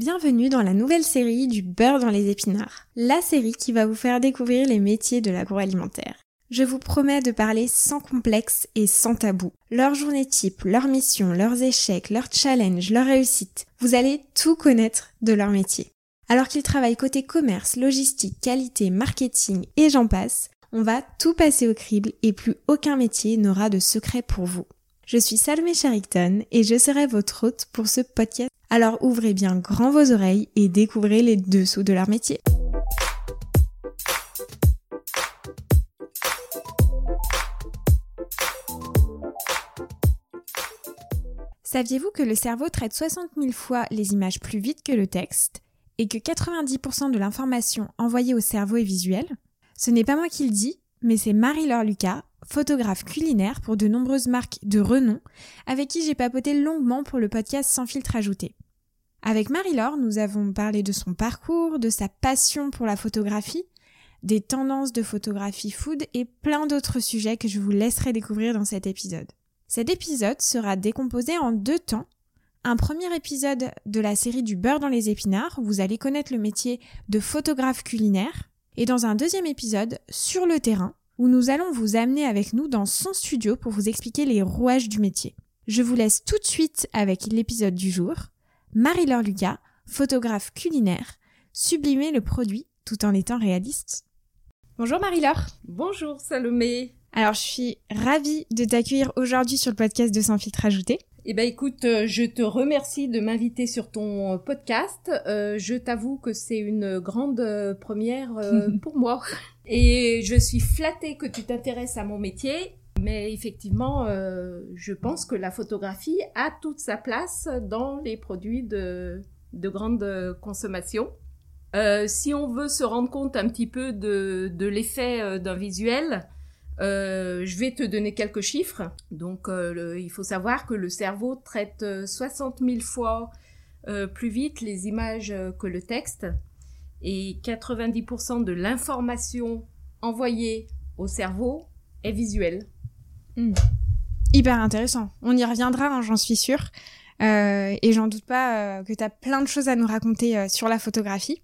Bienvenue dans la nouvelle série du beurre dans les épinards, la série qui va vous faire découvrir les métiers de l'agroalimentaire. Je vous promets de parler sans complexe et sans tabou. Leurs journées type, leurs missions, leurs échecs, leurs challenges, leurs réussites. Vous allez tout connaître de leur métier. Alors qu'ils travaillent côté commerce, logistique, qualité, marketing et j'en passe, on va tout passer au crible et plus aucun métier n'aura de secret pour vous. Je suis Salomé Sherrington et je serai votre hôte pour ce podcast alors ouvrez bien grand vos oreilles et découvrez les dessous de leur métier. Saviez-vous que le cerveau traite 60 000 fois les images plus vite que le texte et que 90% de l'information envoyée au cerveau est visuelle? Ce n'est pas moi qui le dis, mais c'est Marie-Laure Lucas, photographe culinaire pour de nombreuses marques de renom, avec qui j'ai papoté longuement pour le podcast Sans filtre ajouté. Avec Marie-Laure, nous avons parlé de son parcours, de sa passion pour la photographie, des tendances de photographie food et plein d'autres sujets que je vous laisserai découvrir dans cet épisode. Cet épisode sera décomposé en deux temps. Un premier épisode de la série du beurre dans les épinards, où vous allez connaître le métier de photographe culinaire, et dans un deuxième épisode sur le terrain, où nous allons vous amener avec nous dans son studio pour vous expliquer les rouages du métier. Je vous laisse tout de suite avec l'épisode du jour. Marie-Laure Lucas, photographe culinaire, sublimer le produit tout en étant réaliste. Bonjour Marie-Laure. Bonjour Salomé. Alors je suis ravie de t'accueillir aujourd'hui sur le podcast de Sans filtre ajouté. Eh ben écoute, euh, je te remercie de m'inviter sur ton podcast. Euh, je t'avoue que c'est une grande euh, première pour moi. Et je suis flattée que tu t'intéresses à mon métier mais effectivement, euh, je pense que la photographie a toute sa place dans les produits de, de grande consommation. Euh, si on veut se rendre compte un petit peu de, l'effet euh, d'un visuel, je vais te donner quelques chiffres. Donc, il faut savoir que le cerveau traite 60 000 fois plus vite les images que le texte et 90% de l'information envoyée au cerveau est visuelle. Hmm. Hyper intéressant. On y reviendra, hein, j'en suis sûre. Euh, et j'en doute pas euh, que tu as plein de choses à nous raconter euh, sur la photographie.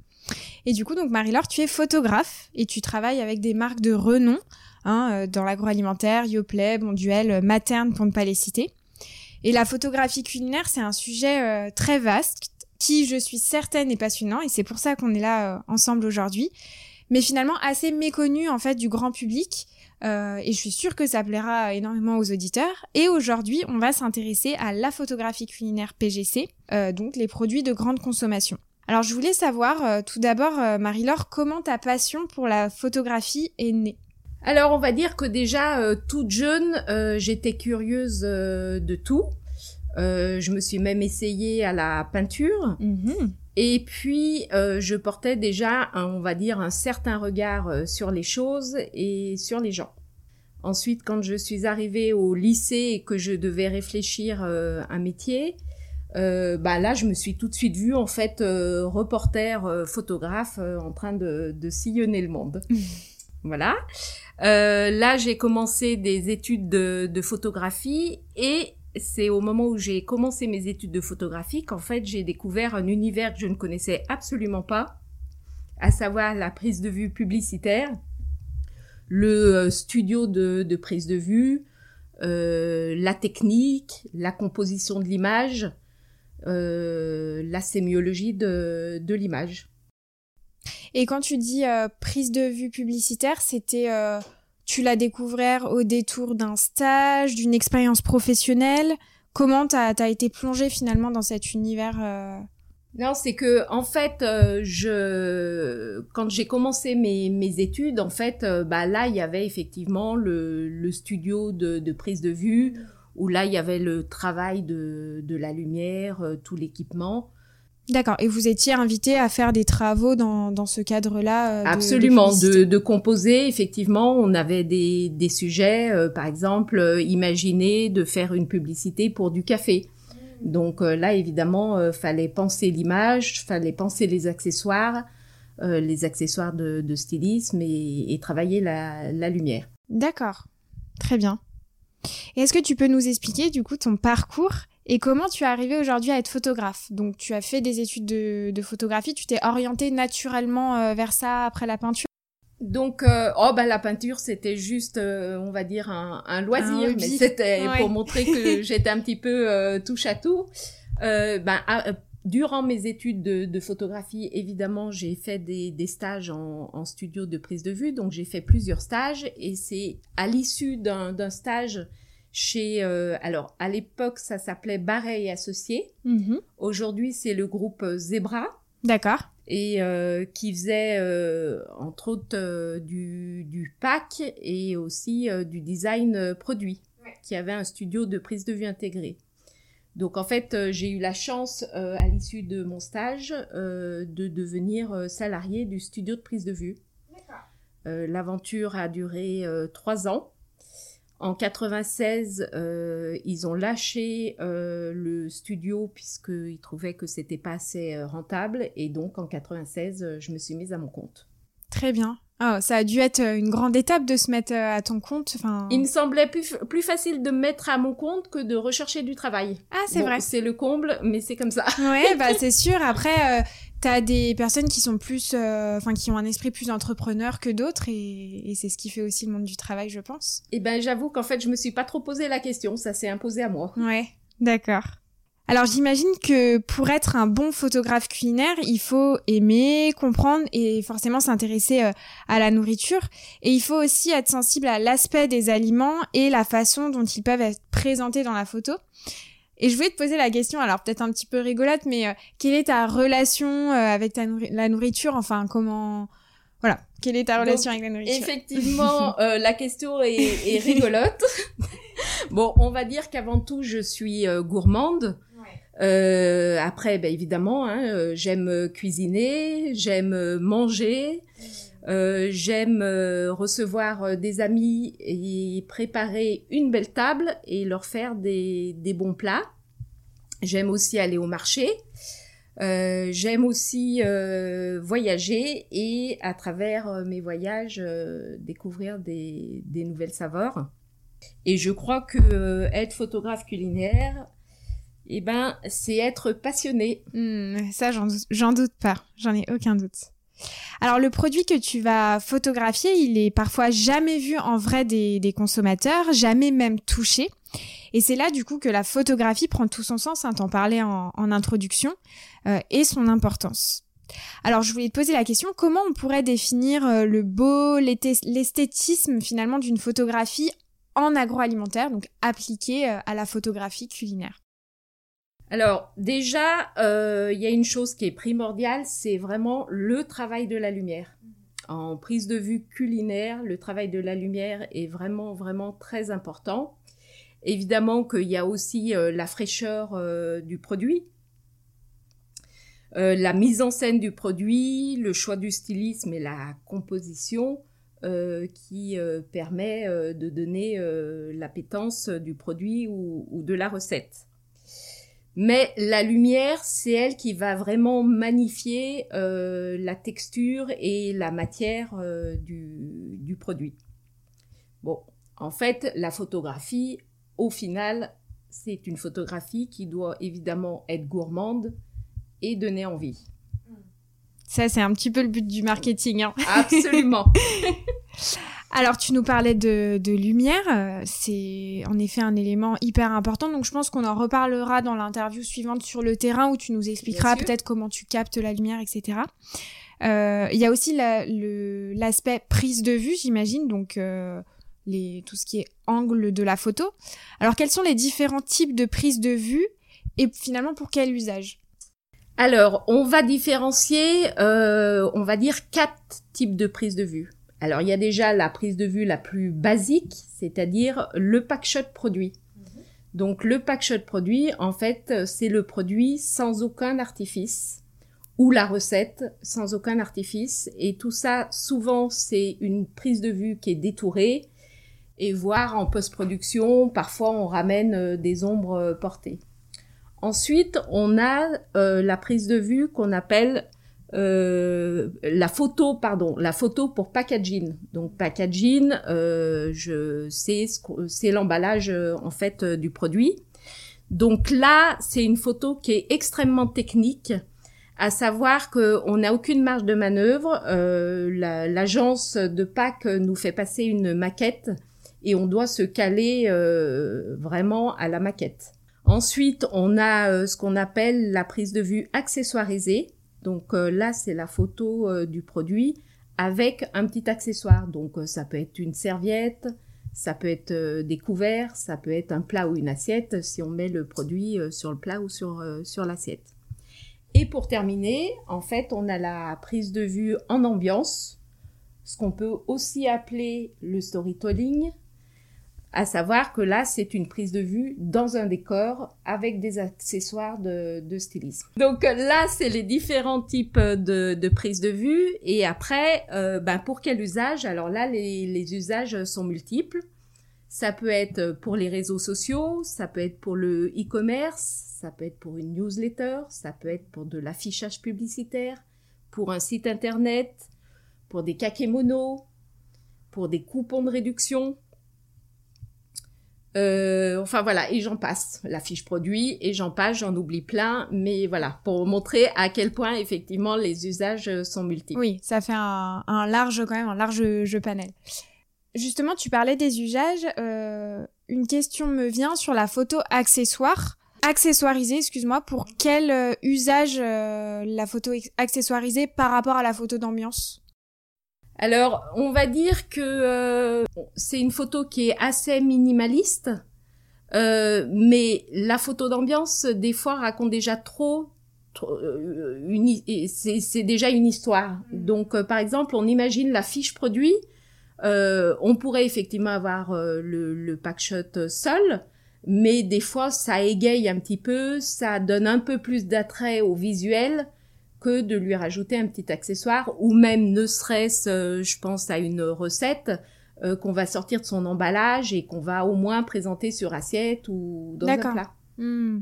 Et du coup, donc Marie-Laure, tu es photographe et tu travailles avec des marques de renom hein, dans l'agroalimentaire, Yoplait, Bonduel, Materne pour ne pas les citer. Et la photographie culinaire, c'est un sujet très vaste qui, je suis certaine, est passionnant et c'est pour ça qu'on est là ensemble aujourd'hui. Mais finalement assez méconnu en fait du grand public euh, et je suis sûre que ça plaira énormément aux auditeurs. Et aujourd'hui, on va s'intéresser à la photographie culinaire PGC, euh, donc les produits de grande consommation. Alors je voulais savoir euh, tout d'abord, Marie-Laure, comment ta passion pour la photographie est née? Alors on va dire que déjà, toute jeune, j'étais curieuse de tout. Je me suis même essayée à la peinture. Mm-hmm. Et puis, euh, je portais déjà, on va dire, un certain regard euh, sur les choses et sur les gens. Ensuite, quand je suis arrivée au lycée et que je devais réfléchir euh, un métier, bah là, je me suis tout de suite vue en fait reporter, photographe, en train de, de, sillonner le monde. voilà. là, j'ai commencé des études de, de photographie et c'est au moment où j'ai commencé mes études de photographie qu'en fait j'ai découvert un univers que je ne connaissais absolument pas, à savoir la prise de vue publicitaire, le euh, studio de, prise de vue, euh, la technique, la composition de l'image, euh, la sémiologie de, l'image. Et quand tu dis prise de vue publicitaire, c'était tu l'as découvert au détour d'un stage, d'une expérience professionnelle Comment t'as as été plongée finalement dans cet univers euh? Non, c'est que en fait, euh, je quand j'ai commencé mes, études, en fait, euh, bah là, il y avait effectivement le, studio de, prise de vue où là, il y avait le travail de la lumière, tout l'équipement. D'accord. Et vous étiez invité à faire des travaux dans, dans ce cadre-là euh, Absolument. De, de, composer, effectivement, on avait des, des sujets, euh, par exemple, euh, imaginer de faire une publicité pour du café. Donc là, évidemment, fallait penser l'image, fallait penser les accessoires, les accessoires de, de stylisme et, et, travailler la, la lumière. D'accord. Très bien. Est-ce que tu peux nous expliquer, du coup, ton parcours Et comment tu es arrivé aujourd'hui à être photographe? Donc tu as fait des études de, photographie, tu t'es orienté naturellement euh, vers ça après la peinture? Donc, euh, oh bah la peinture c'était juste, euh, on va dire un, loisir, mais c'était pour montrer que j'étais un petit peu touche à tout. ben, durant mes études de, photographie, évidemment, j'ai fait des, stages en, en, studio de prise de vue, donc j'ai fait plusieurs stages et c'est à l'issue d'un stage chez euh, alors à l'époque ça s'appelait Barret et Associés. Mhm. Aujourd'hui c'est le groupe euh, Zebra. D'accord. Et euh, qui faisait entre autres du, du pack et aussi du design produit, qui avait un studio de prise de vue intégré. Donc en fait j'ai eu la chance à l'issue de mon stage de devenir salarié du studio de prise de vue. L'aventure a duré trois ans. En 96, euh, ils ont lâché euh, le studio puisqu'ils trouvaient que c'était pas assez euh, rentable et donc en 96, je me suis mise à mon compte. Très bien. Oh, ça a dû être une grande étape de se mettre à ton compte. Enfin... Il me semblait plus, plus facile de me mettre à mon compte que de rechercher du travail. Ah, c'est vrai. C'est le comble, mais c'est comme ça. Ouais, bah c'est sûr. Après, t'as des personnes qui sont plus, euh, enfin, qui ont un esprit plus entrepreneur que d'autres, et, c'est ce qui fait aussi le monde du travail, je pense. Eh ben, j'avoue qu'en fait, je me suis pas trop posé la question, ça s'est imposé à moi. Ouais, d'accord. Alors j'imagine que pour être un bon photographe culinaire, il faut aimer, comprendre et forcément s'intéresser euh, à la nourriture. Et il faut aussi être sensible à l'aspect des aliments et la façon dont ils peuvent être présentés dans la photo. Et je voulais te poser la question, alors peut-être un petit peu rigolote, mais euh, quelle est ta relation euh, avec ta la nourriture? Enfin, comment... Voilà, quelle est ta relation avec la nourriture? Effectivement, euh, la question est, est rigolote. bon, on va dire qu'avant tout, je suis gourmande. Euh, après, ben, évidemment, hein, j'aime cuisiner, j'aime manger, euh, j'aime recevoir des amis et préparer une belle table et leur faire des, des bons plats. J'aime aussi aller au marché. Euh, j'aime aussi euh, voyager et à travers euh, mes voyages découvrir des, des, nouvelles saveurs. Et je crois que être photographe culinaire, eh ben, c'est être passionné. Hmm, ça, j'en doute pas. J'en ai aucun doute. Alors le produit que tu vas photographier, il est parfois jamais vu en vrai des, consommateurs, jamais même touché. Et c'est là du coup que la photographie prend tout son sens, hein, t'en parlais en, introduction, euh, et son importance. Alors je voulais te poser la question, comment on pourrait définir euh, le beau, l'esthétisme finalement d'une photographie en agroalimentaire, donc appliquée euh, à la photographie culinaire? Alors déjà, il y a une chose qui est primordiale, c'est vraiment le travail de la lumière. En prise de vue culinaire, le travail de la lumière est vraiment, vraiment très important. Évidemment qu'il y a aussi euh, la fraîcheur euh, du produit, euh, la mise en scène du produit, le choix du stylisme et la composition qui permet de donner l'appétence du produit ou, de la recette. Mais la lumière, c'est elle qui va vraiment magnifier la texture et la matière du, du produit. Bon, en fait, la photographie, au final, c'est une photographie qui doit évidemment être gourmande et donner envie. Ça, c'est un petit peu le but du marketing. Hein. Absolument. Alors, tu nous parlais de, lumière. Euh, c'est en effet un élément hyper important. Donc, je pense qu'on en reparlera dans l'interview suivante sur le terrain où tu nous expliqueras peut-être comment tu captes la lumière, etc. Euh, il y a aussi l'aspect prise de vue, j'imagine. Donc, euh, tout ce qui est angle de la photo. Alors quels sont les différents types de prise de vue et finalement pour quel usage? Alors on va différencier, euh, on va dire quatre types de prise de vue. Alors il y a déjà la prise de vue la plus basique, c'est-à-dire le packshot produit. Mhm. Donc le packshot produit, en fait, c'est le produit sans aucun artifice ou la recette sans aucun artifice. Et tout ça, souvent, c'est une prise de vue qui est détourée et voir en post-production, parfois on ramène euh, des ombres euh, portées. Ensuite, on a euh, la prise de vue qu'on appelle la photo, pardon, la photo pour packaging. Donc packaging, je c'est c'est l'emballage en fait du produit. Donc là, c'est une photo qui est extrêmement technique, à savoir qu'on n'a aucune marge de manœuvre. Euh, L'agence de Pâques nous fait passer une maquette et on doit se caler euh, vraiment à la maquette. Ensuite, on a euh, ce qu'on appelle la prise de vue accessoirisée. Donc euh, là, c'est la photo euh, du produit avec un petit accessoire. Donc ça peut être une serviette, ça peut être des couverts, ça peut être un plat ou une assiette si on met le produit sur le plat ou sur, sur l'assiette. Et pour terminer, en fait, on a la prise de vue en ambiance, ce qu'on peut aussi appeler le storytelling, à savoir que là, c'est une prise de vue dans un décor avec des accessoires de, stylisme. Donc là, c'est les différents types de, de prises de vue. Et après, euh, ben, pour quel usage? Alors là, les, les usages sont multiples. Ça peut être pour les réseaux sociaux, ça peut être pour le e-commerce, ça peut être pour une newsletter, ça peut être pour de l'affichage publicitaire, pour un site internet, pour des kakémonos, pour des coupons de réduction, euh, enfin voilà, et j'en passe, la fiche produit, et j'en passe, j'en oublie plein, mais voilà, pour montrer à quel point effectivement les usages sont multiples. Oui, ça fait un, large quand même, un large jeu panel. Justement, tu parlais des usages, euh, une question me vient sur la photo accessoire. Accessoirisée, excuse-moi, pour quel euh, usage la photo accessoirisée par rapport à la photo d'ambiance? Alors, on va dire que euh, c'est une photo qui est assez minimaliste, euh, mais la photo d'ambiance, des fois, raconte déjà trop. Euh, c'est déjà une histoire. Mm. Donc, par exemple, on imagine la fiche produit. on pourrait effectivement avoir le, le packshot seul, mais des fois, ça égaye un petit peu, ça donne un peu plus d'attrait au visuel que de lui rajouter un petit accessoire ou même ne serait-ce, euh, je pense à une recette euh, qu'on va sortir de son emballage et qu'on va au moins présenter sur assiette ou dans un plat. Hmm.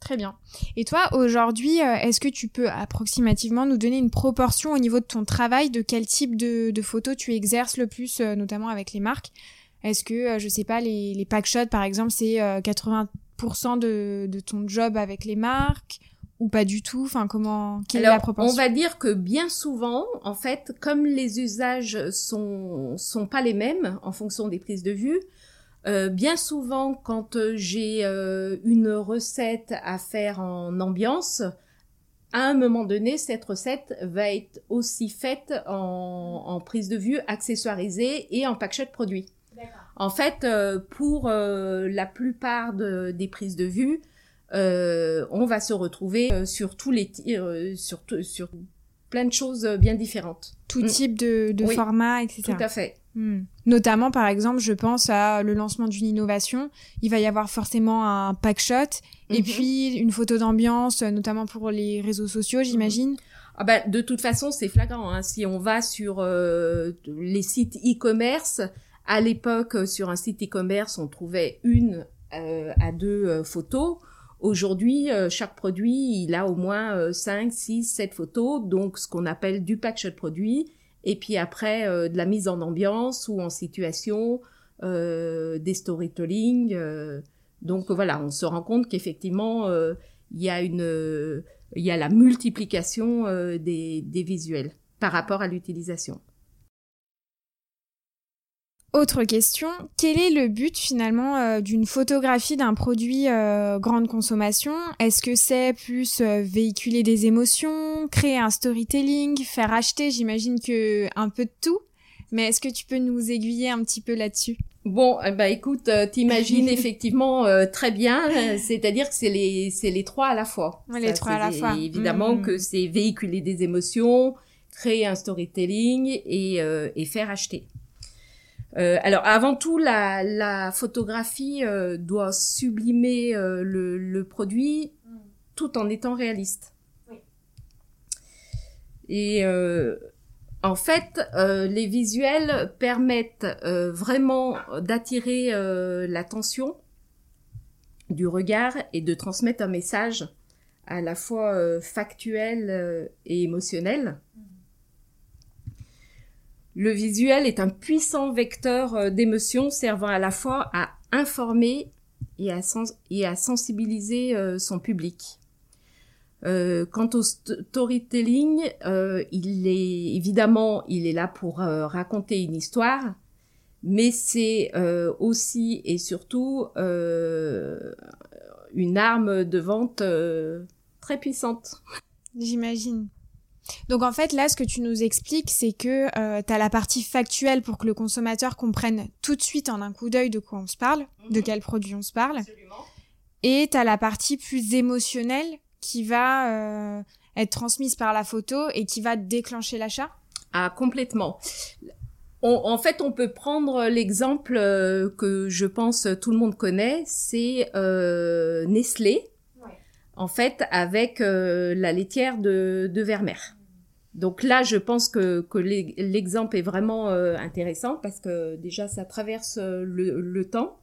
Très bien. Et toi, aujourd'hui, euh, est-ce que tu peux approximativement nous donner une proportion au niveau de ton travail, de quel type de, de photos tu exerces le plus, notamment avec les marques? Est-ce que, je sais pas, les, les packshots, par exemple, c'est 80% de, de ton job avec les marques? Ou pas du tout? Enfin, comment quelle est la proportion On va dire que bien souvent, en fait, comme les usages sont sont pas les mêmes en fonction des prises de vue, euh, bien souvent, quand euh, j'ai euh, une recette à faire en ambiance, à un moment donné, cette recette va être aussi faite en, en prise de vue accessoirisée et en packshot produit. En fait, euh, pour la plupart de, des prises de vue, euh, on va se retrouver euh, sur tous les euh, sur sur plein de choses bien différentes. Tout mm. type de, de format, etc. Tout à fait. Mm. Notamment, par exemple, je pense à le lancement d'une innovation. Il va y avoir forcément un pack shot et mhm. puis une photo d'ambiance, notamment pour les réseaux sociaux, mhm. j'imagine. Ah bah, de toute façon, c'est flagrant. Hein. Si on va sur les sites e-commerce, à l'époque, sur un site e-commerce, on trouvait une à deux photos. Aujourd'hui, euh, chaque produit, il a au moins 5, 6, 7 photos, donc ce qu'on appelle du pack shot produit, et puis après euh, de la mise en ambiance ou en situation, euh, des storytelling. donc voilà, on se rend compte qu'effectivement, il y a une, il y a la multiplication des visuels par rapport à l'utilisation. Autre question, quel est le but finalement euh, d'une photographie d'un produit euh, grande consommation? Est-ce que c'est plus euh, véhiculer des émotions, créer un storytelling, faire acheter J'imagine que un peu de tout? Mais est-ce que tu peux nous aiguiller un petit peu là-dessus? Bon, bah écoute, t'imagines effectivement très bien. C'est-à-dire que c'est les c'est les trois à la fois. les trois à la fois. Évidemment que hmm. c'est véhiculer des émotions, créer un storytelling et, et faire acheter. Euh, alors avant tout, la, la photographie euh, doit sublimer euh, le, le, produit tout en étant réaliste. Oui. Et en fait, les visuels permettent vraiment d'attirer l'attention du regard et de transmettre un message à la fois factuel et émotionnel. Le visuel est un puissant vecteur euh, d'émotions servant à la fois à informer et à, sensibiliser son public. quant au storytelling, il est évidemment il est là pour raconter une histoire, mais c'est aussi et surtout une arme de vente très puissante. J'imagine. Donc en fait, là, ce que tu nous expliques, c'est que euh, tu as la partie factuelle pour que le consommateur comprenne tout de suite en un coup d'œil de quoi on se parle, de mhm. quel produit on se parle. Absolument. Et tu as la partie plus émotionnelle qui va euh, être transmise par la photo et qui va déclencher l'achat. Ah, complètement. en fait, on peut prendre l'exemple euh, que je pense tout le monde connaît, c'est Nestlé en fait, avec euh, la laitière de, de Vermeer. Donc là, je pense que, l'exemple est vraiment euh, intéressant parce que déjà, ça traverse euh, le, temps.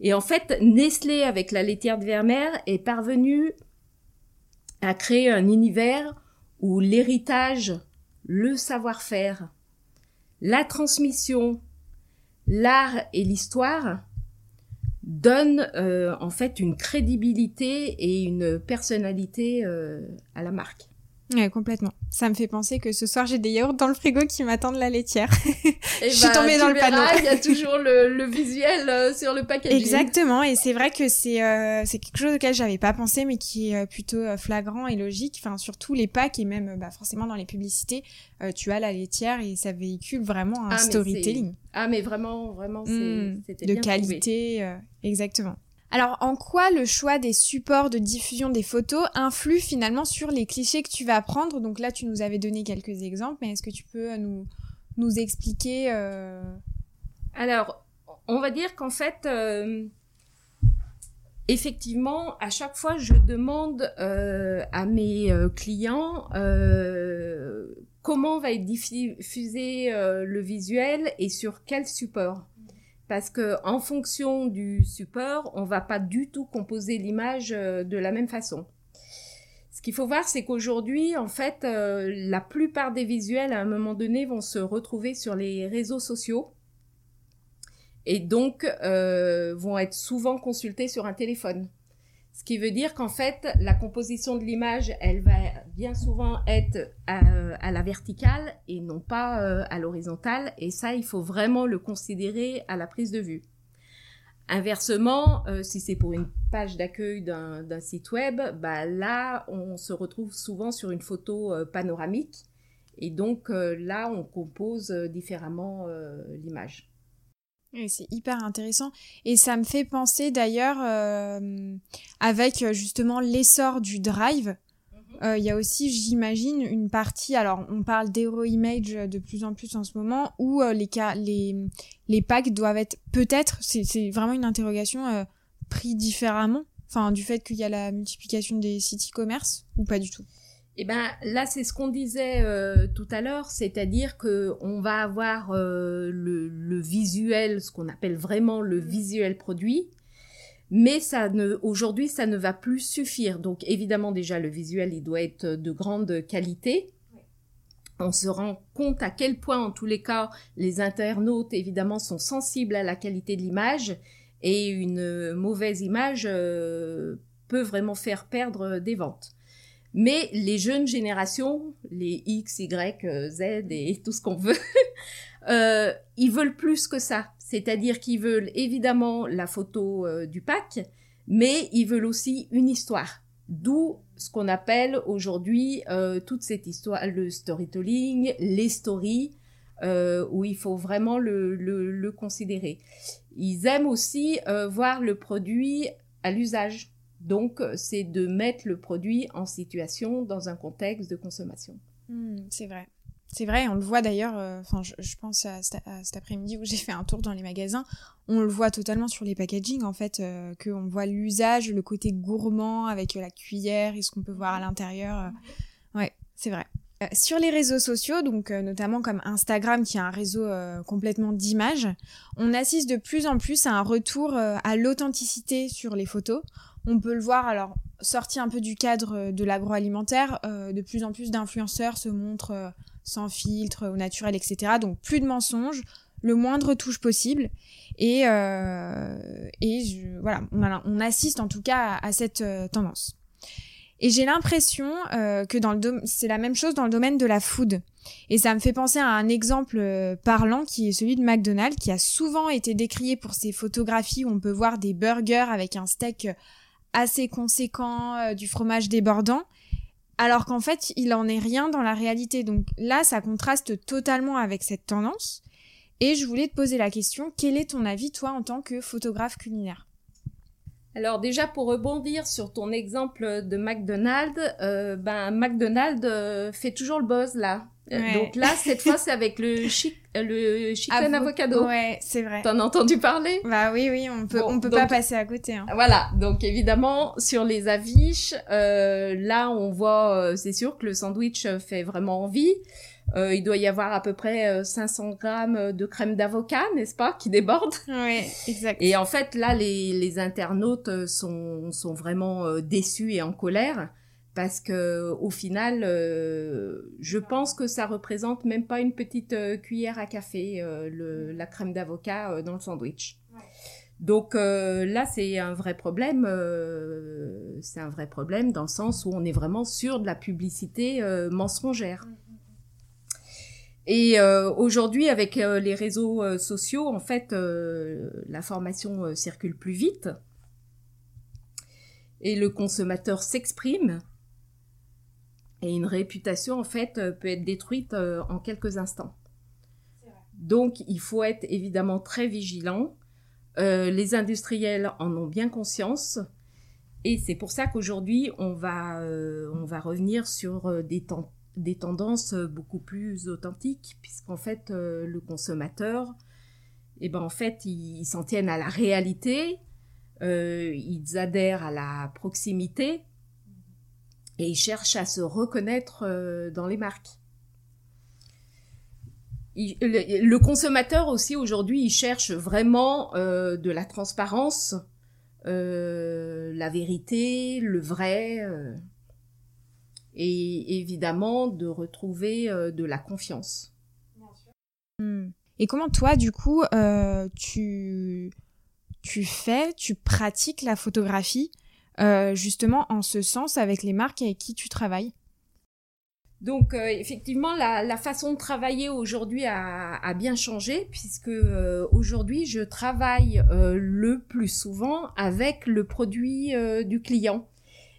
Et en fait, Nestlé, avec la laitière de Vermeer, est parvenu à créer un univers où l'héritage, le savoir-faire, la transmission, l'art et l'histoire donne euh, en fait une crédibilité et une personnalité à la marque. Ouais, complètement. Ça me fait penser que ce soir j'ai des yaourts dans le frigo qui m'attendent la laitière. je suis bah, tombée dans le panneau. Il y a toujours le, le visuel euh, sur le packaging. Exactement, et c'est vrai que c'est euh, c'est quelque chose auquel j'avais pas pensé, mais qui est euh, plutôt flagrant et logique. Enfin, surtout les packs et même bah, forcément dans les publicités, tu as la laitière et ça véhicule vraiment un ah, storytelling. Ah mais vraiment, vraiment, mmh, c'était de qualité, exactement. Alors, en quoi le choix des supports de diffusion des photos influe finalement sur les clichés que tu vas prendre? Donc là, tu nous avais donné quelques exemples, mais est-ce que tu peux nous, nous expliquer euh... Alors, on va dire qu'en fait, euh, effectivement, à chaque fois, je demande euh, à mes euh, clients comment va être diffusé le visuel et sur quel support parce que en fonction du support, on va pas du tout composer l'image euh, de la même façon. Ce qu'il faut voir, c'est qu'aujourd'hui, en fait, euh, la plupart des visuels, à un moment donné, vont se retrouver sur les réseaux sociaux et donc euh, vont être souvent consultés sur un téléphone. Ce qui veut dire qu'en fait, la composition de l'image, elle va bien souvent être à, la verticale et non pas euh, à l'horizontale. Et ça, il faut vraiment le considérer à la prise de vue. Inversement, euh, si c'est pour une page d'accueil d'un site web, bah là, on se retrouve souvent sur une photo euh, panoramique. Et donc là, on compose différemment l'image c'est hyper intéressant et ça me fait penser d'ailleurs euh, avec euh, justement l'essor du drive. Mhm. Euh, il y a aussi, j'imagine, une partie. Alors, on parle d'hero image de plus en plus en ce moment, où les cas, les les packs doivent être peut-être. C'est vraiment une interrogation pris différemment. Enfin, du fait qu'il y a la multiplication des sites e-commerce ou pas du tout? Eh ben là, c'est ce qu'on disait euh, tout à l'heure, c'est-à-dire que on va avoir euh, le, visuel, ce qu'on appelle vraiment le visuel produit, mais ça ne, aujourd'hui, ça ne va plus suffire. Donc évidemment, déjà le visuel, il doit être de grande qualité. On se rend compte à quel point, en tous les cas, les internautes évidemment sont sensibles à la qualité de l'image et une mauvaise image euh, peut vraiment faire perdre des ventes. Mais les jeunes générations, les X, Y, Z et tout ce qu'on veut, euh, ils veulent plus que ça. C'est-à-dire qu'ils veulent évidemment la photo euh, du pack, mais ils veulent aussi une histoire. D'où ce qu'on appelle aujourd'hui euh, toute cette histoire, le storytelling, les stories, où il faut vraiment le considérer. Ils aiment aussi voir le produit à l'usage. Donc, euh, c'est de mettre le produit en situation dans un contexte de consommation. Hmm, c'est vrai. C'est vrai, on le voit d'ailleurs, euh, je, pense à, cet après-midi où j'ai fait un tour dans les magasins, on le voit totalement sur les packaging en fait, euh, qu'on voit l'usage, le côté gourmand avec la cuillère et ce qu'on peut voir à l'intérieur. ouais, c'est vrai. sur les réseaux sociaux, donc notamment comme Instagram qui est un réseau complètement d'images, on assiste de plus en plus à un retour à l'authenticité sur les photos on peut le voir, alors, sorti un peu du cadre euh, de l'agroalimentaire, euh, de plus en plus d'influenceurs se montrent euh, sans filtre, au naturel, etc. Donc plus de mensonges, le moindre touche possible. Et, et voilà, on, assiste en tout cas à, cette tendance. Et j'ai l'impression que dans le c'est la même chose dans le domaine de la food. Et ça me fait penser à un exemple parlant qui est celui de McDonald's, qui a souvent été décrié pour ses photographies où on peut voir des burgers avec un steak assez conséquent, euh, du fromage débordant, alors qu'en fait, il en est rien dans la réalité. Donc là, ça contraste totalement avec cette tendance. Et je voulais te poser la question, quel est ton avis, toi, en tant que photographe culinaire? Alors déjà pour rebondir sur ton exemple de McDonald's, ben McDonald's fait toujours le buzz là. Donc là, cette fois, c'est avec le, chic, le chicken avocado. Ouais, c'est vrai. T'en as entendu parler? Bah oui, oui, on peut, on peut pas passer à côté. Hein. Voilà. Donc évidemment, sur les affiches, euh, là, on voit, euh, c'est sûr que le sandwich fait vraiment envie. Euh, il doit y avoir à peu près 500 grammes de crème d'avocat, n'est-ce pas, qui déborde. Oui, exact. Et en fait, là, les, les internautes sont, sont vraiment déçus et en colère parce que au final, euh, je pense que ça représente même pas une petite euh, cuillère à café euh, la crème d'avocat dans le sandwich. Donc là, c'est un vrai problème. c'est un vrai problème dans le sens où on est vraiment sur de la publicité mensongère. Et aujourd'hui, avec les réseaux sociaux, en fait, l'information circule plus vite et le consommateur s'exprime et une réputation, en fait, euh, peut être détruite euh, en quelques instants. Donc, il faut être évidemment très vigilant. Euh, les industriels en ont bien conscience. Et c'est pour ça qu'aujourd'hui, on, va, on va revenir sur des, des tendances beaucoup plus authentiques, puisqu'en fait, le consommateur, eh ben, en fait, ils s'en tiennent à la réalité, ils adhèrent à la proximité, et ils cherchent à se reconnaître euh, dans les marques. le, consommateur aussi aujourd'hui, il cherche vraiment euh, de la transparence, euh, la vérité, le vrai, et évidemment de retrouver de la confiance. Hmm. Et comment toi, du coup, tu, tu fais, tu pratiques la photographie? Euh, justement en ce sens avec les marques avec qui tu travailles donc euh, effectivement, la, façon de travailler aujourd'hui a, bien changé puisque euh, aujourd'hui je travaille le plus souvent avec le produit du client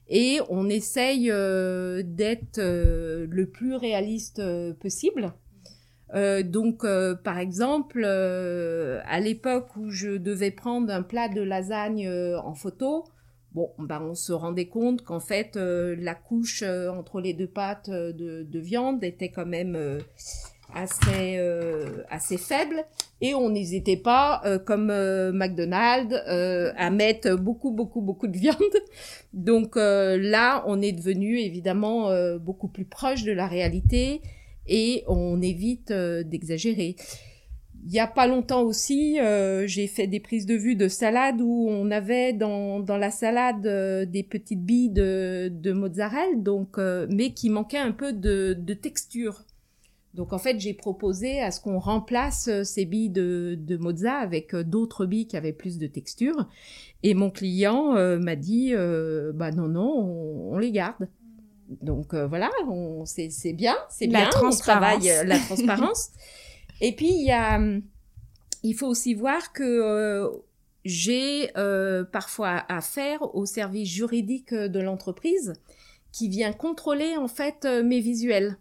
et on essaye d'être le plus réaliste possible. donc, par exemple, à l'époque où je devais prendre un plat de lasagne en photo, Bon, ben on se rendait compte qu'en fait, euh, la couche euh, entre les deux pâtes euh, de, viande était quand même assez, assez faible. Et on n'hésitait pas, comme McDonald's, à mettre beaucoup, beaucoup, beaucoup de viande. Donc là, on est devenu évidemment beaucoup plus proche de la réalité et on évite d'exagérer. Il y a pas longtemps aussi, euh, j'ai fait des prises de vue de salade où on avait dans, dans la salade euh, des petites billes de, de mozzarella, donc, euh, mais qui manquaient un peu de, de texture. Donc en fait, j'ai proposé à ce qu'on remplace ces billes de, de mozza avec d'autres billes qui avaient plus de texture. Et mon client m'a dit, bah non, non, on, les garde. Donc voilà, c'est bien, c'est bien, on travaille la transparence. Et puis, il y a, il faut aussi voir que euh, j'ai euh, parfois affaire au service juridique de l'entreprise qui vient contrôler en fait euh, mes visuels.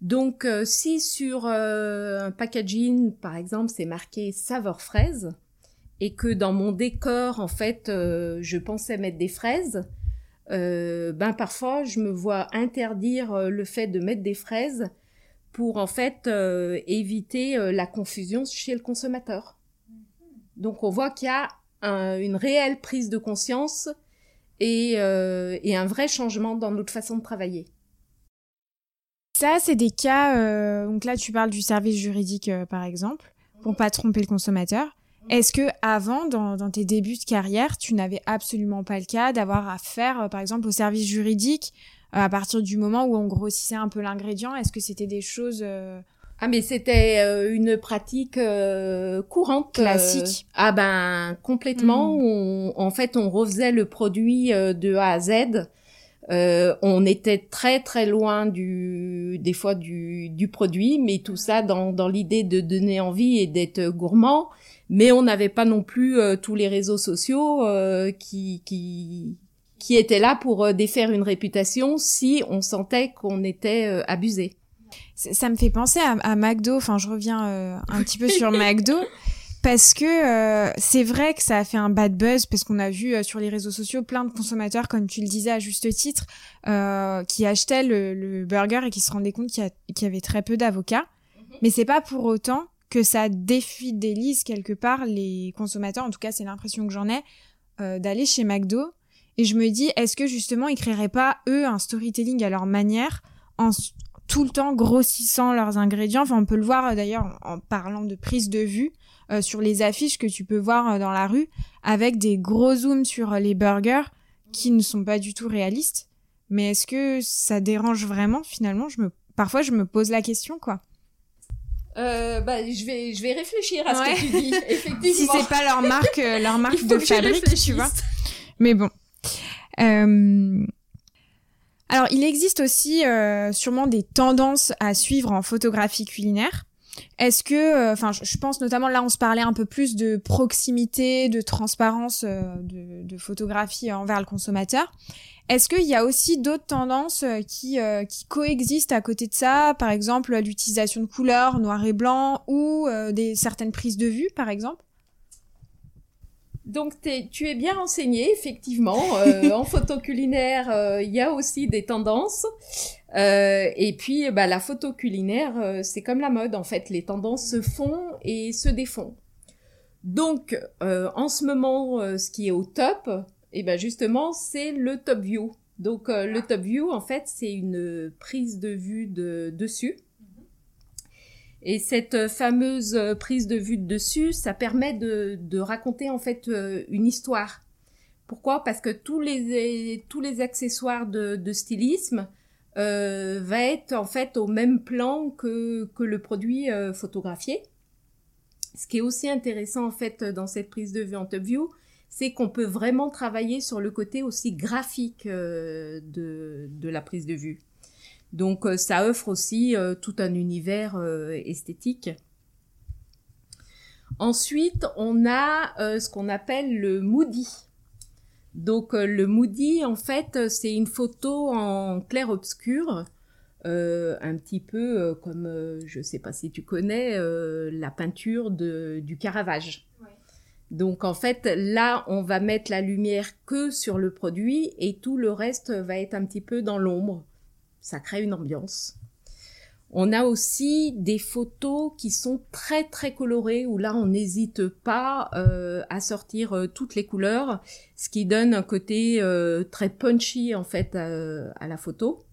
Donc, si sur un packaging, par exemple, c'est marqué saveur fraise et que dans mon décor, en fait, je pensais mettre des fraises, ben parfois je me vois interdire le fait de mettre des fraises pour en fait euh, éviter euh, la confusion chez le consommateur. Mm-hmm. Donc on voit qu'il y a une réelle prise de conscience euh, et, un vrai changement dans notre façon de travailler. Ça, c'est des cas. donc là, tu parles du service juridique, par exemple, pour pas tromper le consommateur. Mm-hmm. Est-ce que avant, dans, dans, tes débuts de carrière, tu n'avais absolument pas le cas d'avoir affaire, par exemple, au service juridique à partir du moment où on grossissait un peu l'ingrédient Est-ce que c'était des choses euh, Ah mais c'était euh, une pratique courante classique. ah ben complètement. Hmm. en fait, on refaisait le produit de A à Z. on était très très loin du des fois du, du produit, mais tout ça dans, dans l'idée de donner envie et d'être gourmand. Mais on n'avait pas non plus tous les réseaux sociaux qui, qui qui étaient là pour défaire une réputation si on sentait qu'on était abusé ça me fait penser à, McDo. Enfin, je reviens euh, un petit peu sur McDo. Parce que euh, c'est vrai que ça a fait un bad buzz parce qu'on a vu euh, sur les réseaux sociaux plein de consommateurs, comme tu le disais à juste titre, qui achetaient le, burger et qui se rendaient compte qu'il y, avait très peu d'avocats. Mhm. Mais c'est pas pour autant que ça défidélise quelque part les consommateurs. En tout cas, c'est l'impression que j'en ai d'aller chez McDo. Et je me dis, est-ce que justement ils créeraient pas eux un storytelling à leur manière en, tout le temps grossissant leurs ingrédients? Enfin, on peut le voir euh, d'ailleurs en parlant de prise de vue euh, sur les affiches que tu peux voir euh, dans la rue, avec des gros zooms sur les burgers qui ne sont pas du tout réalistes. Mais est-ce que ça dérange vraiment finalement? Je me, parfois, je me pose la question, quoi. bah, je vais, je vais réfléchir à ce que tu dis. Effectivement. si c'est pas leur marque, leur marque de fabrique, tu vois. Mais bon. Euh, alors, il existe aussi euh, sûrement des tendances à suivre en photographie culinaire. Est-ce que, euh, enfin, je pense notamment là, on se parlait un peu plus de proximité, de transparence de, de, photographie envers le consommateur. Est-ce qu'il y a aussi d'autres tendances qui, qui coexistent à côté de ça, par exemple l'utilisation de couleurs noir et blanc ou des certaines prises de vue, par exemple? Donc tu es bien renseigné, effectivement. Euh, en photo culinaire, euh, il y a aussi des tendances. Euh, et puis, bah, la photo culinaire, c'est comme la mode, en fait. Les tendances se font et se défont. Donc, en ce moment, ce qui est au top, et eh ben justement, c'est le top view. Donc, le top view, en fait, c'est une prise de vue de dessus et cette euh, fameuse euh, prise de vue de dessus, ça permet de, de raconter en fait euh, une histoire. Pourquoi? Parce que tous les, tous les accessoires de, de stylisme euh, va être en fait au même plan que, que le produit photographié. Ce qui est aussi intéressant en fait dans cette prise de vue en top view, c'est qu'on peut vraiment travailler sur le côté aussi graphique de, de la prise de vue. Donc euh, ça offre aussi euh, tout un univers euh, esthétique. Ensuite, on a ce qu'on appelle le moody. Donc le moody, en fait, c'est une photo en clair-obscur, un petit peu comme, je ne sais pas si tu connais, la peinture du Caravage. Donc en fait, là, on va mettre la lumière que sur le produit et tout le reste va être un petit peu dans l'ombre ça crée une ambiance. On a aussi des photos qui sont très très colorées où là on n'hésite pas euh, à sortir euh, toutes les couleurs, ce qui donne un côté euh, très punchy en fait à la photo.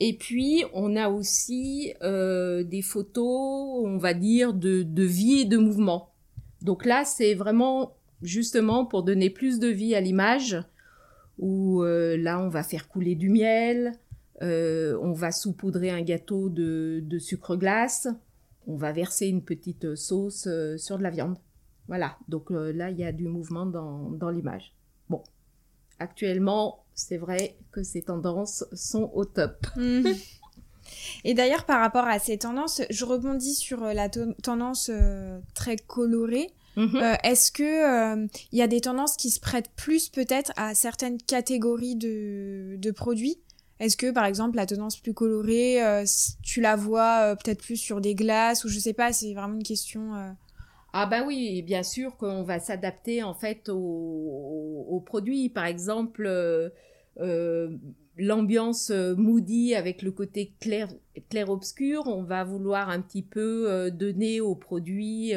Et puis on a aussi des photos, on va dire, de, de vie et de mouvement. Donc là c'est vraiment justement pour donner plus de vie à l'image où euh, là on va faire couler du miel, euh, on va saupoudrer un gâteau de, sucre glace, on va verser une petite sauce euh, sur de la viande. Voilà, donc là il y a du mouvement dans, l'image. Bon, actuellement c'est vrai que ces tendances sont au top. Mhm. Et d'ailleurs, par rapport à ces tendances, je rebondis sur la tendance très colorée. Mhm. Euh, est-ce que il euh, y a des tendances qui se prêtent plus peut-être à certaines catégories de, de produits? Est-ce que par exemple la tendance plus colorée, euh, tu la vois peut-être plus sur des glaces ou je sais pas, c'est vraiment une question. Ah bah oui, bien sûr qu'on va s'adapter en fait aux, aux, produits. Par exemple, l'ambiance moody avec le côté clair clair obscur, on va vouloir un petit peu donner aux produits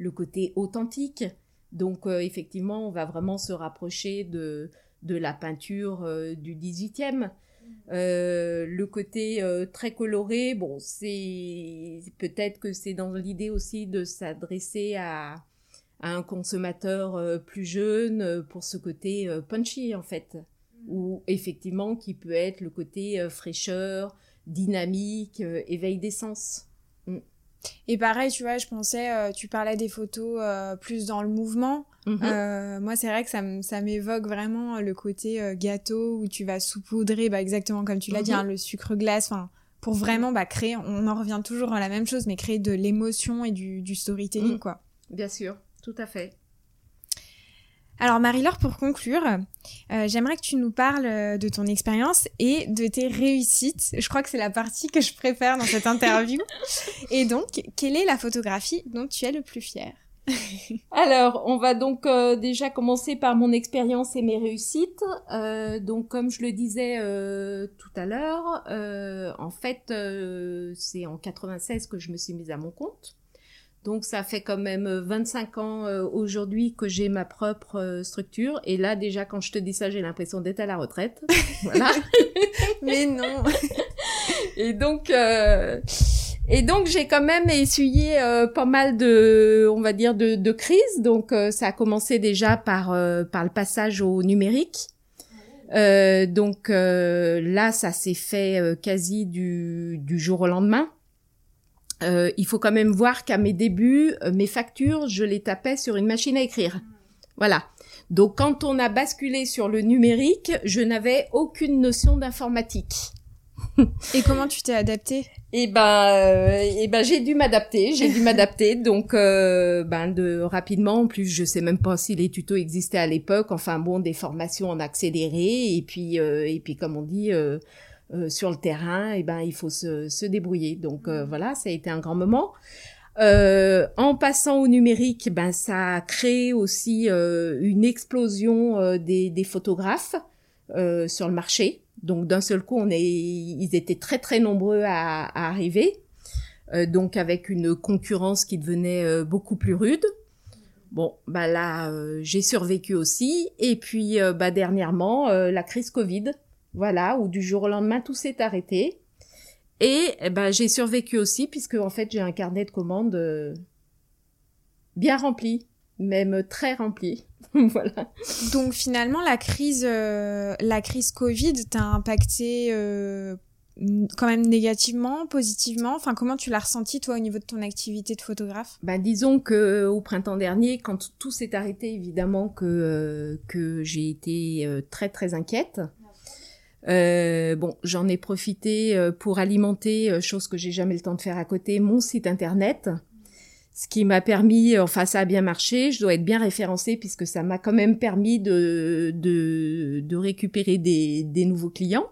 le côté authentique. Donc euh, effectivement, on va vraiment se rapprocher de, de la peinture euh, du 18e. Euh, le côté très coloré, bon, c'est peut-être que c'est dans l'idée aussi de s'adresser à, à, un consommateur plus jeune pour ce côté punchy en fait, ou effectivement qui peut être le côté fraîcheur, dynamique, éveil des sens. Mm. Et pareil, tu vois, je pensais, tu parlais des photos plus dans le mouvement. Mm-hmm. moi, c'est vrai que ça, m'évoque vraiment le côté gâteau où tu vas saupoudrer, bah, exactement comme tu l'as dit, mm-hmm. hein, le sucre glace, enfin, pour vraiment bah, créer, on en revient toujours à la même chose, mais créer de l'émotion et du, storytelling, mm. quoi. Bien sûr, tout à fait. Alors Marie-Laure, pour conclure, euh, j'aimerais que tu nous parles euh, de ton expérience et de tes réussites. Je crois que c'est la partie que je préfère dans cette interview. et donc, quelle est la photographie dont tu es le plus fier? Alors, on va donc euh, déjà commencer par mon expérience et mes réussites. donc, comme je le disais tout à l'heure, en fait, c'est en 96 que je me suis mise à mon compte. Donc ça fait quand même 25 euh, ans euh, aujourd'hui que j'ai ma propre euh, structure. Et là déjà quand je te dis ça, j'ai l'impression d'être à la retraite. voilà. Mais non. et donc et donc j'ai quand même essuyé pas mal de, on va dire, de, de crises. Donc ça a commencé déjà par par le passage au numérique. donc là, ça s'est fait quasi du, du jour au lendemain. Euh, il faut quand même voir qu'à mes débuts, euh, mes factures, je les tapais sur une machine à écrire. Voilà. Donc quand on a basculé sur le numérique, je n'avais aucune notion d'informatique. et comment tu t'es adapté? Eh ben, euh, eh ben, j'ai dû m'adapter, j'ai dû m'adapter. Donc, ben, de rapidement. En plus, je sais même pas si les tutos existaient à l'époque. Enfin bon, des formations en accéléré. Et puis, et puis, comme on dit, euh, sur le terrain, et eh ben il faut se, se débrouiller. Donc euh, voilà, ça a été un grand moment. Euh, en passant au numérique, ben ça a créé aussi une explosion des, des, photographes sur le marché. Donc d'un seul coup, on est, ils étaient très très nombreux à, à arriver. donc avec une concurrence qui devenait beaucoup plus rude. Bon, bah là, j'ai survécu aussi. Et puis, bah dernièrement, la crise Covid voilà, où du jour au lendemain tout s'est arrêté. Et eh ben j'ai survécu aussi puisque en fait j'ai un carnet de commandes euh, bien rempli, même très rempli. voilà. Donc finalement la crise, euh, la crise Covid t'a impacté euh, quand même négativement, positivement? Enfin comment tu l'as ressenti toi au niveau de ton activité de photographe? Ben disons que au printemps dernier, quand tout s'est arrêté, évidemment que que j'ai été très très inquiète. Euh, bon, j'en ai profité euh, pour alimenter, euh, chose que j'ai jamais le temps de faire à côté, mon site internet. Ce qui m'a permis, enfin ça a bien marché, je dois être bien référencée puisque ça m'a quand même permis de, de, de récupérer des, des nouveaux clients.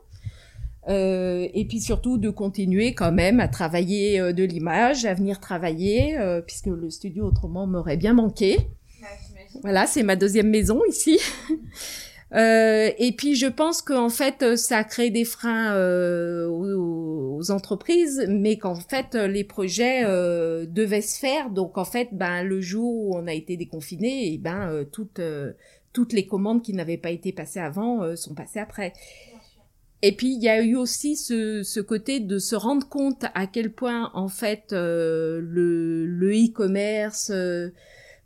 Euh, et puis surtout de continuer quand même à travailler de l'image, à venir travailler, puisque le studio autrement m'aurait bien manqué. voilà, c'est ma deuxième maison ici. Euh, et puis je pense qu'en fait ça crée des freins euh, aux, entreprises, mais qu'en fait les projets euh, devaient se faire. Donc en fait, ben le jour où on a été déconfiné, et eh ben euh, toutes euh, toutes les commandes qui n'avaient pas été passées avant sont passées après. Et puis il y a eu aussi ce, ce, côté de se rendre compte à quel point en fait le le e-commerce,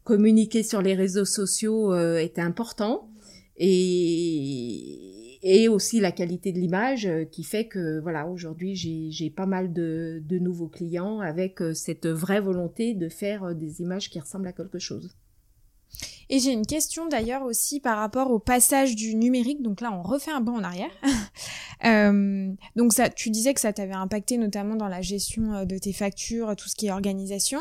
communiquer sur les réseaux sociaux était important et, et aussi la qualité de l'image euh, qui fait que voilà aujourd'hui j'ai pas mal de, de, nouveaux clients avec euh, cette vraie volonté de faire euh, des images qui ressemblent à quelque chose. Et j'ai une question d'ailleurs aussi par rapport au passage du numérique. Donc là, on refait un bond en arrière. donc ça, tu disais que ça t'avait impacté notamment dans la gestion de tes factures, tout ce qui est organisation,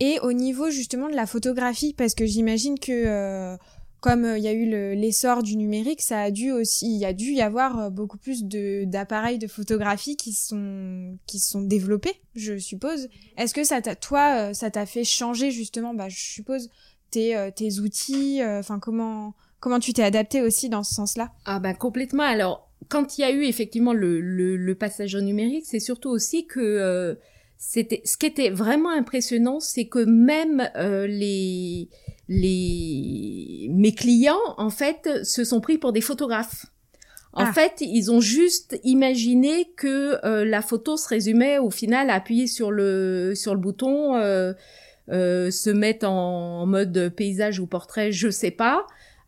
et au niveau justement de la photographie, parce que j'imagine que comme euh, il y a eu l'essor du numérique, ça a dû aussi, il y a dû y avoir euh, beaucoup plus d'appareils de photographie qui sont qui sont développés, je suppose. Est-ce que ça t'a, toi, euh, ça t'a fait changer justement, bah, je suppose tes tes outils, enfin comment comment tu t'es adapté aussi dans ce sens-là? Ah ben complètement. Alors quand il y a eu effectivement le le, le passage au numérique, c'est surtout aussi que c'était ce qui était vraiment impressionnant, c'est que même les les mes clients en fait se sont pris pour des photographes. En ah. fait, ils ont juste imaginé que euh, la photo se résumait au final à appuyer sur le sur le bouton, euh, euh, se mettre en, mode paysage ou portrait, je sais pas,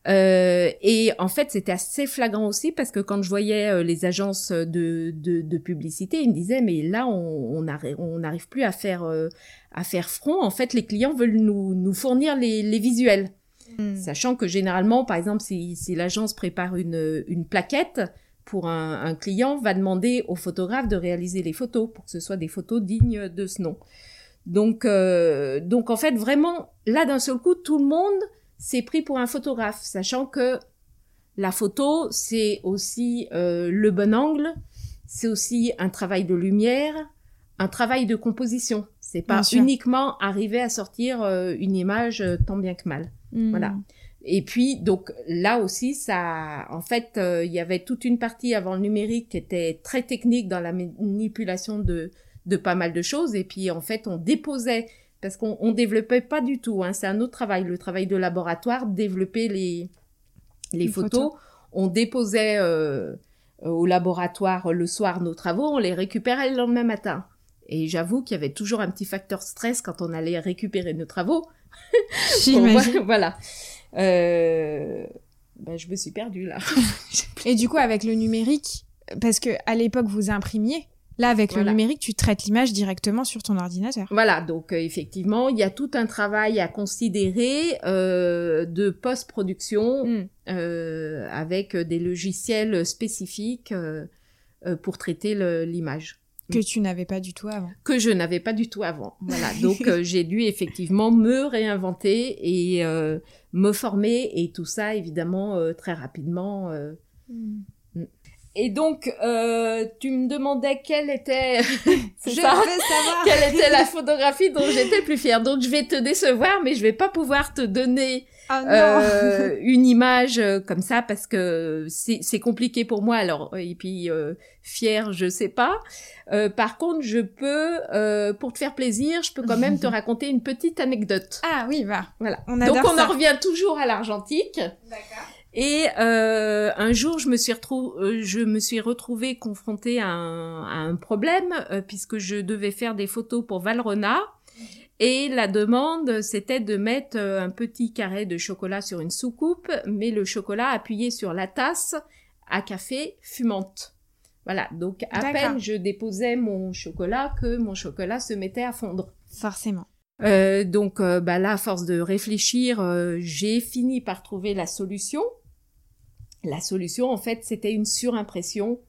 Euh, et en fait, c'était assez flagrant aussi parce que quand je voyais euh, les agences de, de, de, publicité, ils me disaient mais là on n'arrive on n'arrive plus à faire euh, à faire front. En fait, les clients veulent nous, nous fournir les, les visuels, hmm. sachant que généralement, par exemple, si, si l'agence prépare une, une plaquette pour un, un, client, va demander au photographe de réaliser les photos pour que ce soit des photos dignes de ce nom. Donc donc en fait vraiment là d'un seul coup tout le monde c'est pris pour un photographe, sachant que la photo, c'est aussi euh, le bon angle, c'est aussi un travail de lumière, un travail de composition. C'est pas uniquement arriver à sortir euh, une image euh, tant bien que mal. Hmm. Voilà. Et puis donc là aussi, ça, en fait, il y avait toute une partie avant le numérique qui était très technique dans la manipulation de de pas mal de choses. Et puis en fait, on déposait parce qu'on on développait pas du tout. Hein. C'est un autre travail, le travail de laboratoire, développer les, les, photos. On déposait euh, au laboratoire le soir nos travaux, on les récupérait le lendemain matin. Et j'avoue qu'il y avait toujours un petit facteur stress quand on allait récupérer nos travaux. voilà. Euh, ben, je me suis perdue là. Et du coup, avec le numérique, parce que à l'époque vous imprimiez, Là, avec le numérique, tu traites l'image directement sur ton ordinateur. Voilà, donc euh, effectivement, il y a tout un travail à considérer euh, de post-production hmm. euh, avec des logiciels spécifiques pour traiter l'image. Que tu n'avais pas du tout avant. Que je n'avais pas du tout avant. Voilà, donc j'ai dû effectivement me réinventer et me former et tout ça évidemment très rapidement. Hmm. Et donc, euh, tu me demandais quelle était, je ça, savoir quelle était la photographie dont j'étais plus fière. Donc, je vais te décevoir, mais je vais pas pouvoir te donner oh euh, une image euh, comme ça parce que c'est compliqué pour moi. Alors, et puis euh, fière, je sais pas. Euh, par contre, je peux, euh, pour te faire plaisir, je peux quand même te raconter une petite anecdote. Ah oui, va. Voilà. On Donc, on en revient toujours à l'argentique. D'accord. Et euh, un jour, je me suis euh, je me suis retrouvée confrontée à un, à un problème euh, puisque je devais faire des photos pour Valrona. Et la demande, c'était de mettre un petit carré de chocolat sur une soucoupe, mais le chocolat appuyé sur la tasse à café fumante. Voilà, donc à peine je déposais mon chocolat que mon chocolat se mettait à fondre. Forcément. Euh, donc bah là, à force de réfléchir, j'ai fini par trouver la solution. La solution, en fait, c'était une surimpression.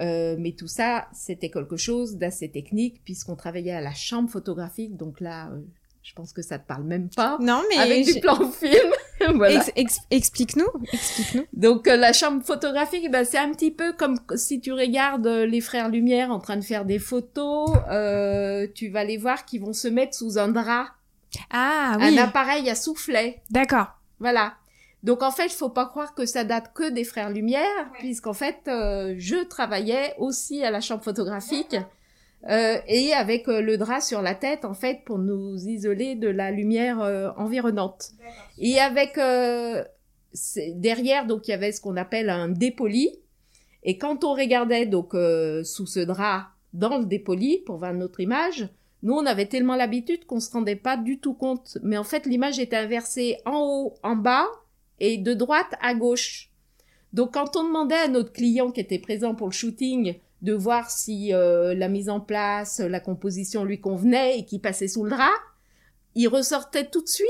Euh, mais tout ça, c'était quelque chose d'assez technique puisqu'on travaillait à la chambre photographique. Donc là, euh, je pense que ça te parle même pas. Non, mais avec du plan film. voilà. explique-nous, explique-nous. Donc euh, la chambre photographique, ben, c'est un petit peu comme si tu regardes les frères Lumière en train de faire des photos. tu vas les voir qui vont se mettre sous un drap. Ah oui. Un appareil à soufflet. D'accord. Voilà. Donc en fait, il faut pas croire que ça date que des frères Lumière, puisqu'en fait, euh, je travaillais aussi à la chambre photographique euh, et avec euh, le drap sur la tête, en fait, pour nous isoler de la lumière euh, environnante. Et avec derrière, donc il y avait ce qu'on appelle un dépoli. Et quand on regardait donc sous ce drap dans le dépoli pour voir notre image, nous, on avait tellement l'habitude qu'on se rendait pas du tout compte. Mais en fait, l'image était inversée en haut, en bas, et de droite à gauche. Donc quand on demandait à notre client qui était présent pour le shooting de voir si euh, la mise en place, la composition lui convenait et qui passait sous le drap, il ressortait tout de suite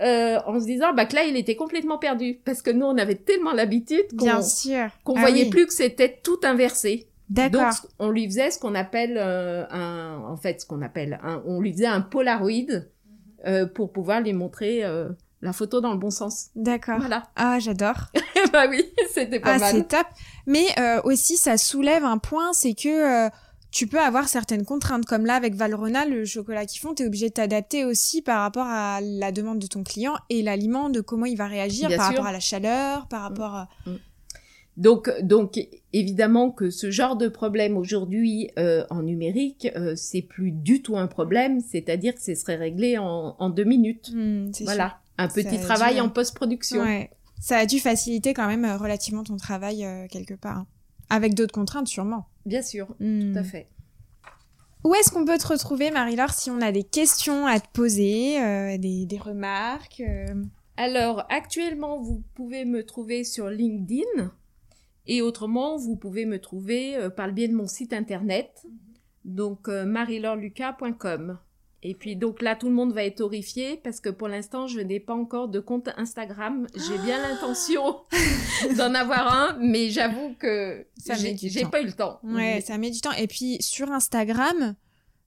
euh, en se disant bah que là il était complètement perdu parce que nous on avait tellement l'habitude qu'on qu'on ah voyait plus que c'était tout inversé. D'accord. Donc on lui faisait ce qu'on appelle euh, un en fait ce qu'on appelle un on lui faisait un polaroid pour pouvoir lui montrer la photo dans le bon sens. D'accord. Voilà. Ah, j'adore. bah oui, c'était pas ah, mal. c'est top. Mais euh, aussi, ça soulève un point, c'est que euh, tu peux avoir certaines contraintes. Comme là, avec Valrona, le chocolat qui fond, tu es obligé de t'adapter aussi par rapport à la demande de ton client et l'aliment, de comment il va réagir par rapport à la chaleur, par rapport à... Mm. Mm. Donc, donc évidemment que ce genre de problème aujourd'hui euh, en numérique, euh, c'est plus du tout un problème, c'est-à-dire que ce serait réglé en, en deux minutes. Mm, voilà un petit travail en post-production. Ouais. Ça a dû faciliter quand même euh, relativement ton travail euh, quelque part. Hein. Avec d'autres contraintes sûrement. Bien sûr, tout à hmm. fait. Où est-ce qu'on peut te retrouver, Marie-Laure, si on a des questions à te poser, euh, des, des, remarques Alors, actuellement, vous pouvez me trouver sur LinkedIn. Et autrement, vous pouvez me trouver par le biais de mon site internet, donc euh, et puis donc là, tout le monde va être horrifié parce que pour l'instant, je n'ai pas encore de compte Instagram. J'ai bien l'intention d'en avoir un, mais j'avoue que ça j'ai pas eu le temps. Ouais, ça met du temps. Et puis sur Instagram,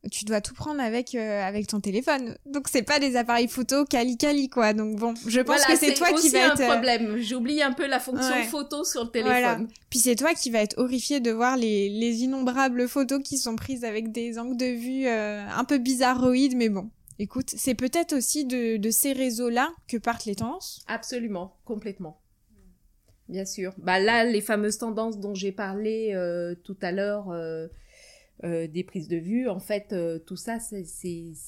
tu dois tout prendre avec euh, avec ton téléphone. Donc c'est pas des appareils photo cali cali quoi. Donc bon, je pense que c'est toi qui va être un euh, problème. J'oublie un peu la fonction photo sur le téléphone. Voilà. Puis c'est toi qui va être horrifié de voir les les innombrables photos qui sont prises avec des angles de vue euh, un peu bizarroïdes mais bon. Écoute, c'est peut-être aussi de, de ces réseaux-là que partent les tendances. Absolument, complètement. Bien sûr. Bah là, les fameuses tendances dont j'ai parlé tout à l'heure, euh, des prises de vue. En fait, euh, tout ça, c'est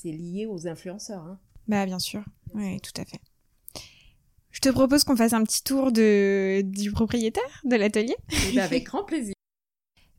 lié aux influenceurs. Hein. Bah, bien sûr. Oui, tout à fait. Je te propose qu'on fasse un petit tour de, du propriétaire de l'atelier. Eh ben, avec grand plaisir.